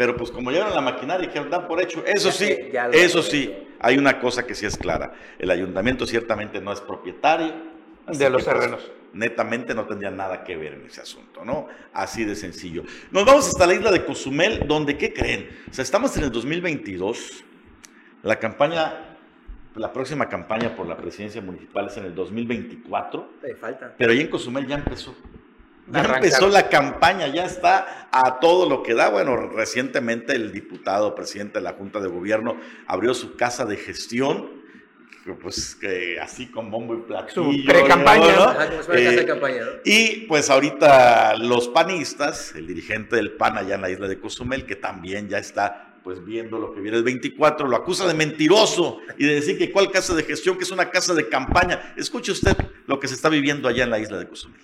pero pues como llevan la maquinaria que dan por hecho, eso sí, eso sí, hay una cosa que sí es clara. El ayuntamiento ciertamente no es propietario. De los pues, terrenos. netamente no tendría nada que ver en ese asunto, ¿no? Así de sencillo. Nos vamos hasta la isla de Cozumel, donde, ¿qué creen? O sea, estamos en el 2022, la campaña la próxima campaña por la presidencia municipal es en el 2024. falta. Pero ahí en Cozumel ya empezó. Ya empezó la campaña, ya está a todo lo que da. Bueno, recientemente el diputado, presidente de la Junta de Gobierno, abrió su casa de gestión, pues que así con bombo y platillo. Su pre-campaña. Eh, y pues ahorita los panistas, el dirigente del PAN allá en la isla de Cozumel, que también ya está pues viendo lo que viene el 24, lo acusa de mentiroso y de decir que cuál casa de gestión, que es una casa de campaña. Escuche usted lo que se está viviendo allá en la isla de Cozumel.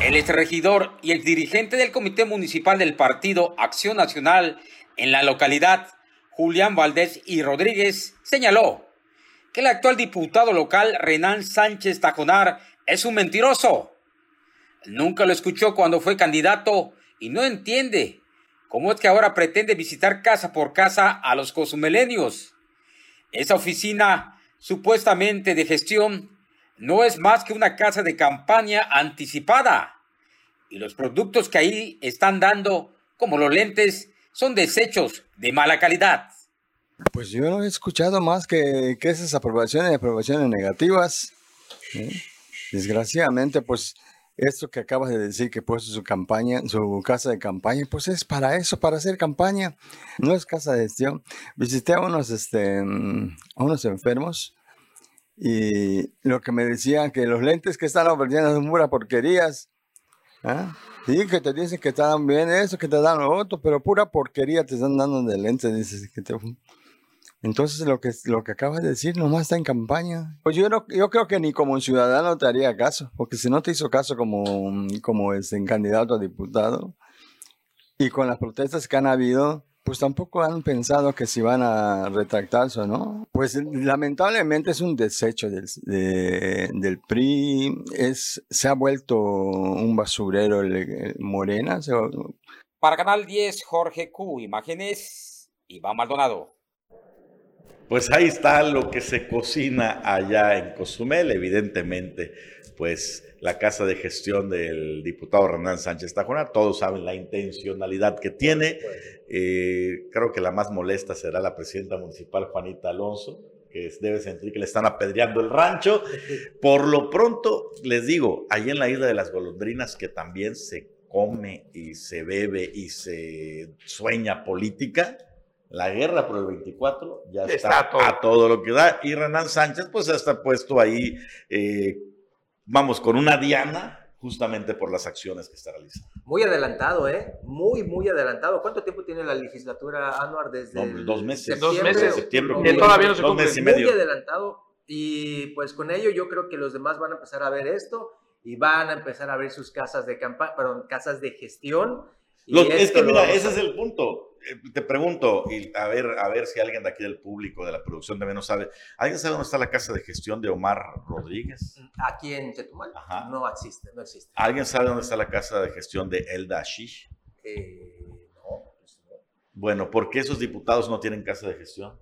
El exregidor y el dirigente del Comité Municipal del Partido Acción Nacional en la localidad, Julián Valdés y Rodríguez, señaló que el actual diputado local, Renan Sánchez Tajonar, es un mentiroso. Nunca lo escuchó cuando fue candidato y no entiende cómo es que ahora pretende visitar casa por casa a los cosumeleños. Esa oficina, supuestamente de gestión, no es más que una casa de campaña anticipada. Y los productos que ahí están dando, como los lentes, son desechos de mala calidad. Pues yo no he escuchado más que, que esas aprobaciones y aprobaciones negativas. Desgraciadamente, pues esto que acabas de decir que puesto su campaña, su casa de campaña, pues es para eso, para hacer campaña. No es casa de gestión. Visité a unos, este, a unos enfermos y lo que me decían que los lentes que están ofreciendo son puras porquerías. ¿ah? Sí, que te dicen que te bien eso, que te dan lo otro, pero pura porquería te están dando de lentes. Dices que te... Entonces lo que, lo que acabas de decir nomás está en campaña. Pues yo, no, yo creo que ni como ciudadano te haría caso, porque si no te hizo caso como, como este, candidato a diputado y con las protestas que han habido, pues tampoco han pensado que si van a retractarse o no. Pues lamentablemente es un desecho del, del PRI, es, se ha vuelto un basurero el, Morena. Para Canal 10, Jorge Q, imágenes, Iván Maldonado. Pues ahí está lo que se cocina allá en Cozumel, evidentemente, pues la casa de gestión del diputado Renan Sánchez Tajona, todos saben la intencionalidad que tiene, eh, creo que la más molesta será la presidenta municipal Juanita Alonso, que debe sentir que le están apedreando el rancho. (laughs) Por lo pronto, les digo, ahí en la isla de las golondrinas, que también se come y se bebe y se sueña política, la guerra por el 24 ya está, a todo lo que da. Y Renan Sánchez, pues, está puesto ahí, eh, vamos, con una diana, justamente por las acciones que está realizando. Muy adelantado, ¿eh? Muy, muy adelantado. ¿Cuánto tiempo tiene la legislatura, Anuar? Desde dos meses. Dos meses. Septiembre. todavía no se dos meses y medio. Muy adelantado. Y pues con ello yo creo que los demás van a empezar a ver esto y van a empezar a ver sus casas de campaña, perdón, casas de gestión. es que mira, ese es el punto te pregunto, y a ver, a ver si alguien de aquí del público, de la producción también no sabe. ¿Alguien sabe dónde está la casa de gestión de Omar Rodríguez? Aquí en Chetumal. No existe, no existe. ¿Alguien sabe dónde está la casa de gestión de Elda Ashish? Eh, no, pues no. Bueno, ¿por qué esos diputados no tienen casa de gestión?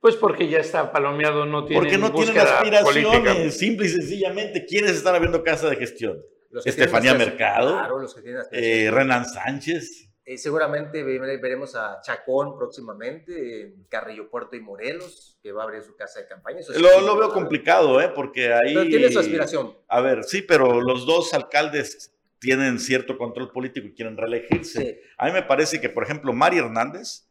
Pues porque ya está palomeado, no tienen Porque no tienen aspiraciones, simple y sencillamente. ¿Quiénes están abriendo casa de gestión? Estefanía Mercado, claro, los que tienen eh, Renan Sánchez. Eh, seguramente veremos a Chacón próximamente, en Carrillo Puerto y Morelos, que va a abrir su casa de campaña. lo, veo complicado, ¿eh? Porque ahí... Pero tiene su aspiración. A ver, sí, pero los dos alcaldes tienen cierto control político y quieren reelegirse. A mí me parece que, por ejemplo, Mari Hernández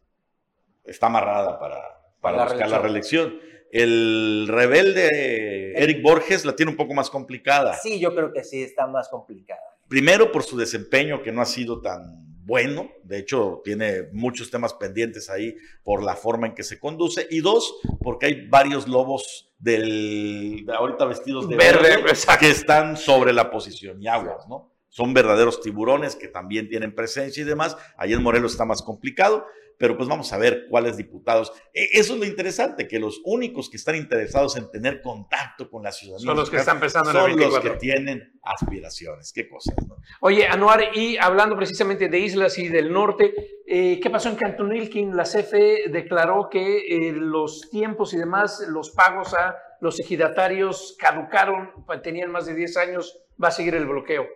está amarrada para, para buscar la reelección. El rebelde Eric Borges la tiene un poco más complicada. Sí, yo creo que sí, está más complicada. Primero por su desempeño que no ha sido tan bueno, de hecho tiene muchos temas pendientes ahí por la forma en que se conduce, y dos, porque hay varios lobos del, ahorita vestidos de verde, que están sobre la posición y aguas, ¿no? Son verdaderos tiburones que también tienen presencia y demás. Ahí en Morelos está más complicado, pero pues vamos a ver cuáles diputados. E, eso es lo interesante, que los únicos que están interesados en tener contacto con la ciudadanía son los que están pensando en son los que tienen aspiraciones. Qué cosas, ¿no? Oye, Anuar, y hablando precisamente de islas y del norte, eh, ¿qué pasó en Cantonilkin? La CFE declaró que eh, los tiempos y demás, los pagos a los ejidatarios caducaron, tenían más de 10 años, va a seguir el bloqueo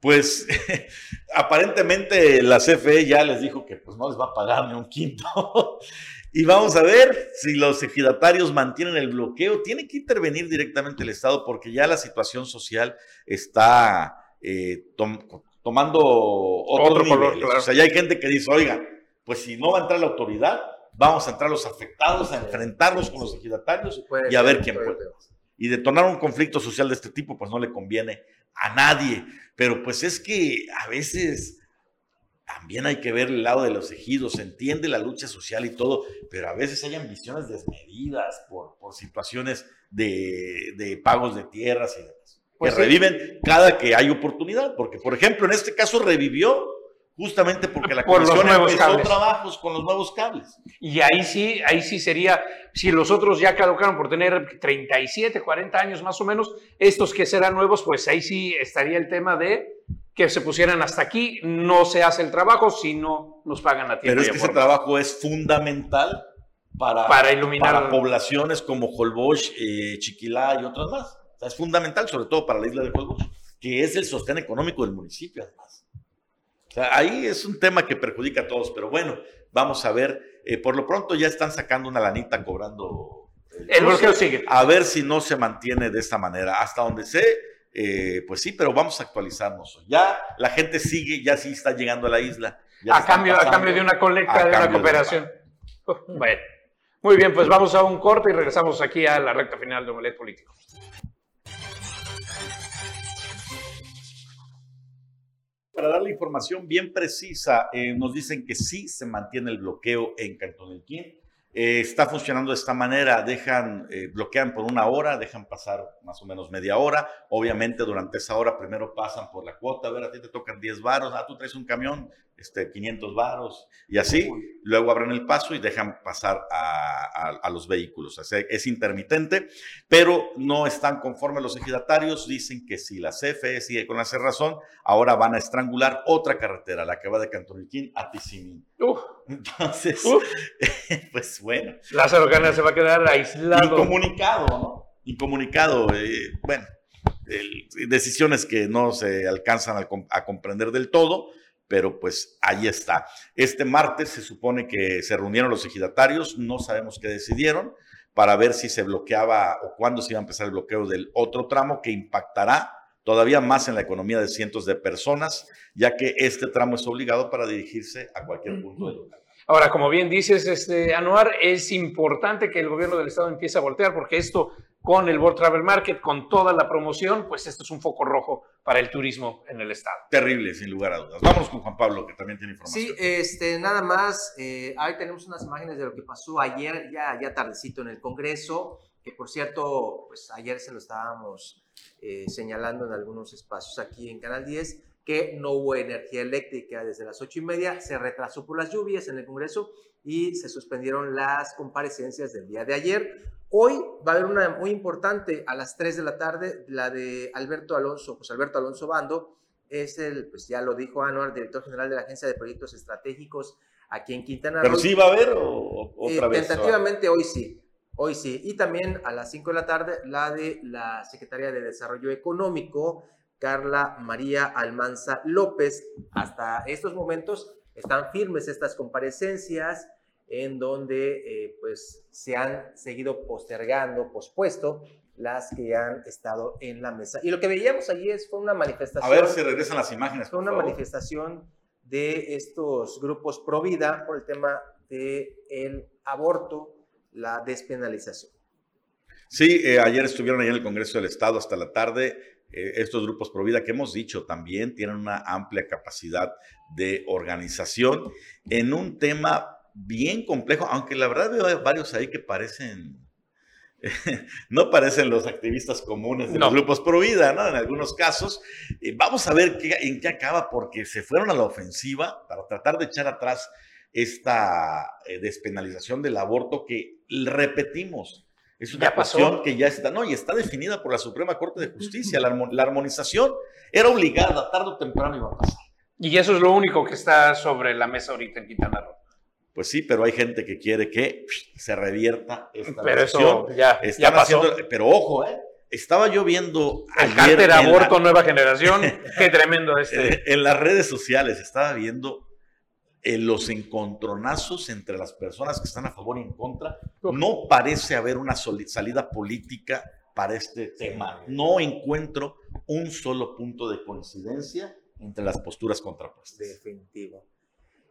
pues (laughs) aparentemente la CFE ya les dijo que pues no les va a pagar ni un quinto. (laughs) y vamos a ver si los ejidatarios mantienen el bloqueo. Tiene que intervenir directamente el Estado porque ya la situación social está eh, tomando otro, nivel. O sea, ya hay gente que dice, oiga, pues si no va a entrar la autoridad, vamos a entrar los afectados, a enfrentarlos con los ejidatarios y a ver quién puede. Y detonar un conflicto social de este tipo, pues no le conviene a nadie. Pero pues es que a veces también hay que ver el lado de los ejidos, se entiende la lucha social y todo, pero a veces hay ambiciones desmedidas por, por situaciones de, de, pagos de tierras y demás. Pues que reviven cada que hay oportunidad, porque por ejemplo en este caso revivió justamente porque la Por comisión empezó trabajos con los nuevos cables. Y ahí sí, ahí sí sería, si los otros ya caducaron por tener 37, 40 años más o menos, estos que serán nuevos, pues ahí sí estaría el tema de que se pusieran hasta aquí, no se hace el trabajo si no nos pagan a tiempo. Pero es que ese trabajo es fundamental para, Para iluminar- para poblaciones como Holbox, eh, Chiquilá y otras más. O sea, es fundamental, sobre todo para la isla de Holbox, que es el sostén económico del municipio, además. Sea, ahí es un tema que perjudica a todos, pero bueno, vamos a ver. Eh, por lo pronto ya están sacando una lanita cobrando. El bloqueo sigue. A ver si no se mantiene de esta manera. Hasta donde sé, eh, pues sí, pero vamos a actualizarnos. Ya la gente sigue, ya sí está llegando a la isla. A cambio, a cambio de una colecta, de una de cooperación. Bueno, muy bien, pues vamos a un corte y regresamos aquí a la recta final de Omelet Político. Para dar la información bien precisa, eh, nos dicen que sí se mantiene el bloqueo en Cantón El Quín. Eh, está funcionando de esta manera, dejan, eh, bloquean por una hora, dejan pasar más o menos media hora. Obviamente durante esa hora primero pasan por la cuota, a ver, a ti te tocan 10 varos, ah, tú traes un camión, este, 500 varos, y así. Luego abren el paso y dejan pasar a, a- a los vehículos. O sea, es intermitente, pero no están conformes los ejidatarios. Dicen que si la CFE sigue con la cerrazón, ahora van a estrangular otra carretera, la que va de Cantoniquín a Tizimín. Uf, Entonces, uf, (laughs) pues bueno, Lázaro Cárdenas se va a quedar aislado. incomunicado, ¿no? Incomunicado, eh, bueno, el- decisiones que no se alcanzan a, a comprender del todo, pero pues ahí está. Este martes se supone que se reunieron los ejidatarios, no sabemos qué decidieron, para ver si se bloqueaba o cuándo se iba a empezar el bloqueo del otro tramo que impactará todavía más en la economía de cientos de personas, ya que este tramo es obligado para dirigirse a cualquier punto del lugar. Ahora, como bien dices, este, Anuar, es importante que el gobierno del estado empiece a voltear porque esto con el World Travel Market, con toda la promoción, pues esto es un foco rojo para el turismo en el estado. Terrible, sin lugar a dudas. Vámonos con Juan Pablo, que también tiene información. Sí, este, nada más, eh, ahí tenemos unas imágenes de lo que pasó ayer, ya, ya tardecito en el Congreso, que por cierto, pues ayer se lo estábamos eh, señalando en algunos espacios aquí en Canal 10, que no hubo energía eléctrica desde las ocho y media, se retrasó por las lluvias en el Congreso y se suspendieron las comparecencias del día de ayer. Hoy va a haber una muy importante a las 3 de la tarde, la de Alberto Alonso, pues Alberto Alonso Bando, es el, pues ya lo dijo Anuar, director general de la Agencia de Proyectos Estratégicos aquí en Quintana Pero Roo. sí va a haber o o Eh, otra vez. Tentativamente hoy sí, hoy sí. Y también a las 5 de la tarde la de la Secretaria de Desarrollo Económico, Carla María Almanza López. Hasta estos momentos están firmes estas comparecencias en donde eh, pues se han seguido postergando, pospuesto las que han estado en la mesa. Y lo que veíamos allí es, fue una manifestación. A ver si regresan las imágenes. Fue una favor. manifestación de estos grupos pro vida por el tema del el aborto, la despenalización. Sí, eh, ayer estuvieron ahí en el Congreso del Estado hasta la tarde. Eh, estos grupos pro vida que hemos dicho también tienen una amplia capacidad de organización en un tema bien complejo, aunque la verdad veo varios ahí que parecen, (laughs) no parecen los activistas comunes de No. los grupos pro vida, ¿no? En algunos casos. Eh, vamos a ver qué, en qué acaba, porque se fueron a la ofensiva para tratar de echar atrás esta eh, despenalización del aborto que, repetimos, es una cuestión que ya está, no, y está definida por la Suprema Corte de Justicia. La, armo- la armonización era obligada, tarde o temprano iba a pasar. Y eso es lo único que está sobre la mesa ahorita en Quintana Roo. Pues sí, pero hay gente que quiere que se revierta esta Pero eso ya, ya pasó. haciendo, pero ojo, ¿eh? Estaba yo viendo El ayer cárter la- aborto nueva generación, qué tremendo este. (laughs) En las redes sociales estaba viendo eh, los encontronazos entre las personas que están a favor y en contra. No parece haber una salida política para este tema. No encuentro un solo punto de coincidencia entre las posturas contrapuestas. Definitivo.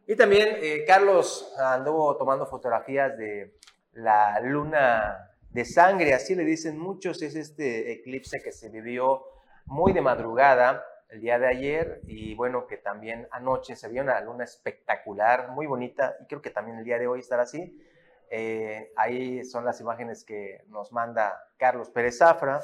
Y también eh, Carlos anduvo tomando fotografías de la luna de sangre, así le dicen muchos, es este eclipse que se vivió muy de madrugada el día de ayer y bueno, que también anoche se vio una luna espectacular, muy bonita y creo que también el día de hoy estará así. Eh, ahí son las imágenes que nos manda Carlos Pérez Zafra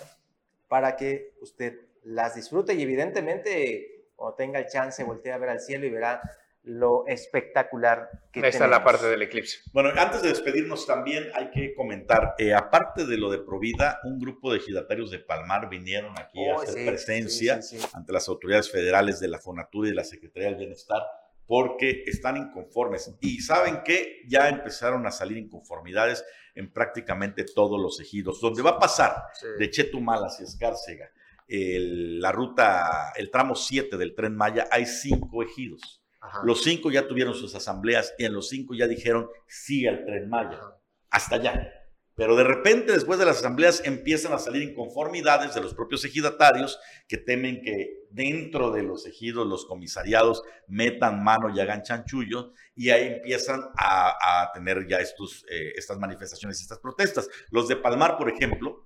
para que usted las disfrute y evidentemente cuando tenga el chance voltee a ver al cielo y verá lo espectacular que Esta es la parte del eclipse. Bueno, antes de despedirnos también hay que comentar, eh, aparte de lo de Provida, un grupo de ejidatarios de Palmar vinieron aquí a Oh, hacer sí, presencia sí, sí, sí. ante las autoridades federales de la Fonatur y de la Secretaría del Bienestar porque están inconformes. Y saben que ya empezaron a salir inconformidades en prácticamente todos los ejidos. Donde va a pasar Sí. de Chetumal hacia Escárcega, el- la ruta, el tramo 7 del tren Maya, hay cinco ejidos. Ajá. Los cinco ya tuvieron sus asambleas y en los cinco ya dijeron sí al tren Maya. Ajá. Hasta allá. Pero de repente, después de las asambleas, empiezan a salir inconformidades de los propios ejidatarios que temen que dentro de los ejidos, los comisariados, metan mano y hagan chanchullo, y ahí empiezan a, a tener ya estos, eh, estas manifestaciones y estas protestas. Los de Palmar, por ejemplo,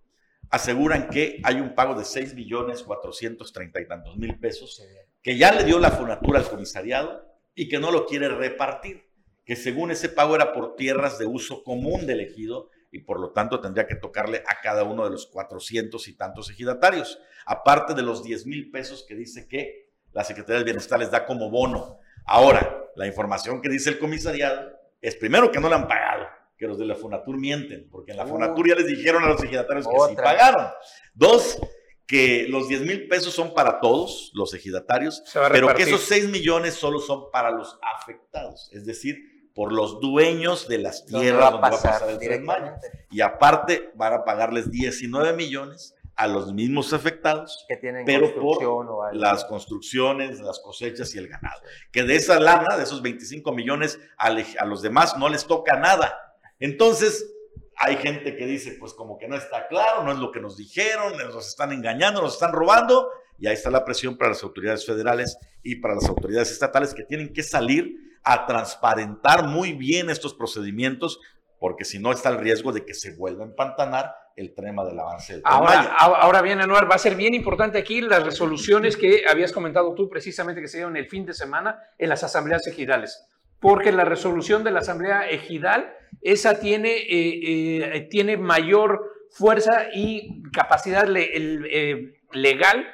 aseguran que hay un pago de 6 millones 430 y tantos mil pesos que ya le dio la fonatura al comisariado y que no lo quiere repartir, que según ese pago era por tierras de uso común del ejido y por lo tanto tendría que tocarle a cada uno de los 400 y tantos ejidatarios, aparte de los 10 mil pesos que dice que la Secretaría del Bienestar les da como bono. Ahora, la información que dice el comisariado es primero que no le han pagado, que los de la Fonatur mienten, porque en la Uh. Fonatur ya les dijeron a los ejidatarios que sí pagaron. Dos, que los 10 mil pesos son para todos los ejidatarios, pero que esos 6 millones solo son para los afectados, es decir, por los dueños de las ¿Dónde tierras va a donde va a pasar el Tren Maya. Y aparte van a pagarles 19 millones a los mismos afectados, Que tienen pero construcción o por algo. las construcciones, las cosechas y el ganado. Que de esa lana, de esos 25 millones, a los demás no les toca nada. Entonces, hay gente que dice, pues como que no está claro, no es lo que nos dijeron, nos están engañando, nos están robando. Y ahí está la presión para las autoridades federales y para las autoridades estatales que tienen que salir a transparentar muy bien estos procedimientos, porque si no está el riesgo de que se vuelva a empantanar el tema del avance del Ahora, ahora bien, Anuar, va a ser bien importante aquí las resoluciones que habías comentado tú precisamente que se dieron el fin de semana en las asambleas ejidales. Porque la resolución de la asamblea ejidal, esa tiene, eh, eh, tiene mayor fuerza y capacidad le- el, eh, legal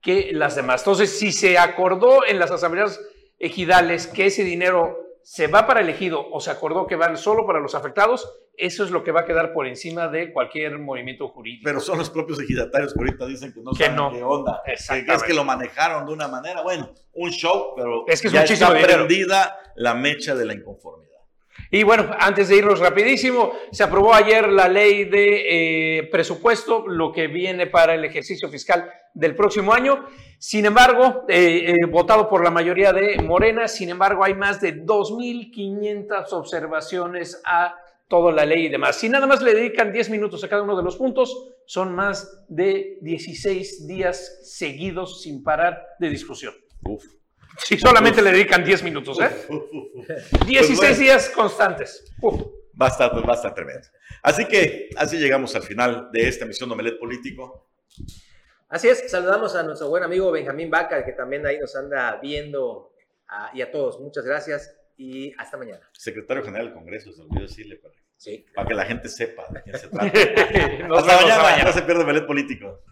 que las demás. Entonces, si se acordó en las asambleas ejidales que ese dinero se va para el ejido o se acordó que van solo para los afectados, eso es lo que va a quedar por encima de cualquier movimiento jurídico. Pero son los propios ejidatarios que ahorita dicen que no Que saben no. qué onda. Que, es que lo manejaron de una manera, bueno, un show, pero Es que es ya muchísimo está prendida la mecha de la inconformidad. Y bueno, antes de irnos rapidísimo, se aprobó ayer la ley de eh, presupuesto, lo que viene para el ejercicio fiscal del próximo año. Sin embargo, eh, eh, votado por la mayoría de Morena, sin embargo, hay más de 2.500 observaciones a toda la ley y demás. Si nada más le dedican 10 minutos a cada uno de los puntos, son más de 16 días seguidos sin parar de discusión. Uf. Si solamente le dedican 10 minutos, ¿eh? Uf, uf, uf. 16 bueno. días constantes. Uf. Va a estar, va a estar tremendo. Así que así llegamos al final de esta emisión de Omelet Político. Así es, saludamos a nuestro buen amigo Benjamín Vaca, que también ahí nos anda viendo, ah, y a todos, muchas gracias y hasta mañana. Secretario General del Congreso, se olvidó decirle para, Sí. para que la gente sepa de quién se (laughs) trata. Hasta mañana, mañana. no se pierde Omelet Político.